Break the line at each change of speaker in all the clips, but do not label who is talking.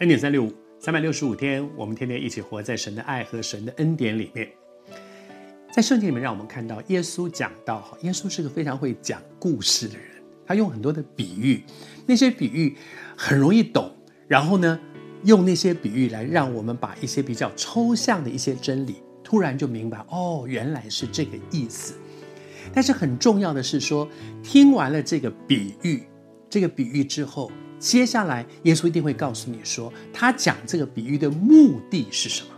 恩典三六五，三百六十五天，我们天天一起活在神的爱和神的恩典里面。在圣经里面，让我们看到耶稣讲到，哈，耶稣是个非常会讲故事的人，他用很多的比喻，那些比喻很容易懂，然后呢，用那些比喻来让我们把一些比较抽象的一些真理，突然就明白，哦，原来是这个意思。但是很重要的是说，听完了这个比喻，这个比喻之后。接下来，耶稣一定会告诉你说，他讲这个比喻的目的是什么。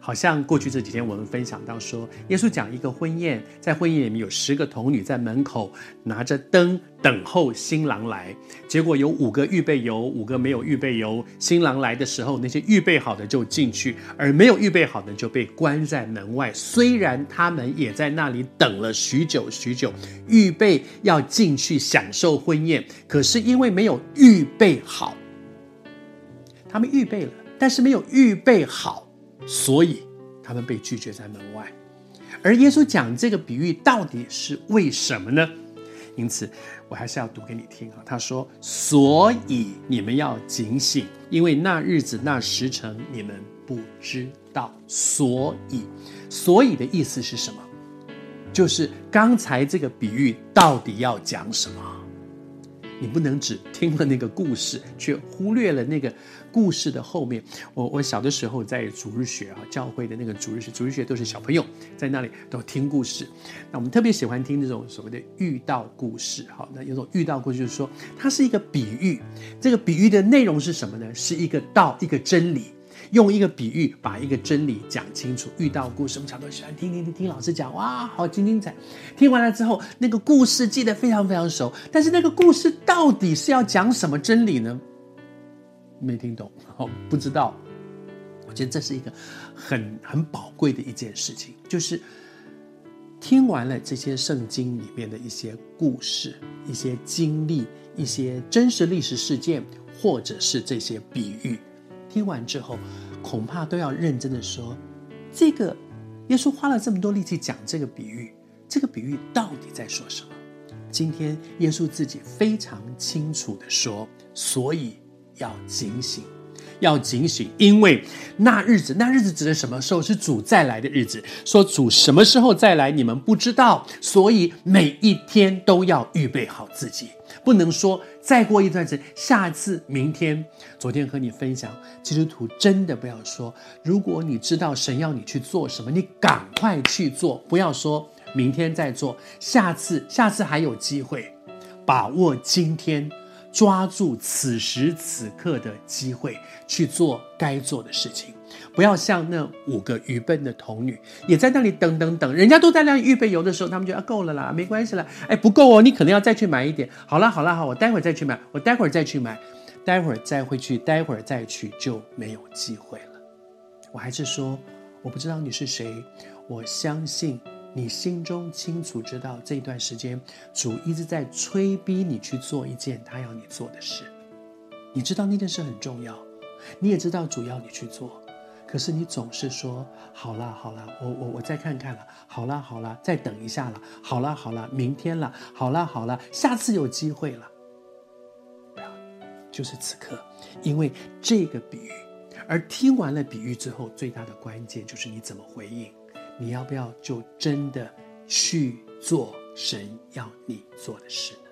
好像过去这几天我们分享到说，耶稣讲一个婚宴，在婚宴里面有十个童女在门口拿着灯等候新郎来，结果有五个预备油，五个没有预备油。新郎来的时候，那些预备好的就进去，而没有预备好的就被关在门外。虽然他们也在那里等了许久许久，预备要进去享受婚宴，可是因为没有预备好，他们预备了，但是没有预备好。所以他们被拒绝在门外，而耶稣讲这个比喻到底是为什么呢？因此，我还是要读给你听啊。他说：“所以你们要警醒，因为那日子、那时辰你们不知道。所以，所以的意思是什么？就是刚才这个比喻到底要讲什么？”你不能只听了那个故事，却忽略了那个故事的后面。我我小的时候在主日学啊，教会的那个主日学，主日学都是小朋友在那里都听故事。那我们特别喜欢听这种所谓的遇到故事。好，那有种遇到故事就是说，它是一个比喻。这个比喻的内容是什么呢？是一个道，一个真理。用一个比喻把一个真理讲清楚。遇到故事，我们常常喜欢听听听听老师讲，哇，好精精彩！听完了之后，那个故事记得非常非常熟，但是那个故事到底是要讲什么真理呢？没听懂，哦，不知道。我觉得这是一个很很宝贵的一件事情，就是听完了这些圣经里面的一些故事、一些经历、一些真实历史事件，或者是这些比喻。听完之后，恐怕都要认真的说，这个耶稣花了这么多力气讲这个比喻，这个比喻到底在说什么？今天耶稣自己非常清楚的说，所以要警醒。要警醒，因为那日子，那日子指的什么时候？是主再来的日子。说主什么时候再来，你们不知道，所以每一天都要预备好自己，不能说再过一段时间，下次、明天。昨天和你分享，基督徒真的不要说，如果你知道神要你去做什么，你赶快去做，不要说明天再做，下次，下次还有机会，把握今天。抓住此时此刻的机会去做该做的事情，不要像那五个愚笨的童女，也在那里等等等，人家都在那里预备油的时候，他们就啊够了啦，没关系啦，哎不够哦，你可能要再去买一点。好了好了好，我待会儿再去买，我待会儿再去买，待会儿再回去，待会儿再去就没有机会了。我还是说，我不知道你是谁，我相信。你心中清楚知道，这段时间主一直在催逼你去做一件他要你做的事。你知道那件事很重要，你也知道主要你去做，可是你总是说好了好了，我我我再看看了，好了好了，再等一下了，好了好了，明天了，好了好了，下次有机会了。就是此刻，因为这个比喻，而听完了比喻之后，最大的关键就是你怎么回应。你要不要就真的去做神要你做的事呢？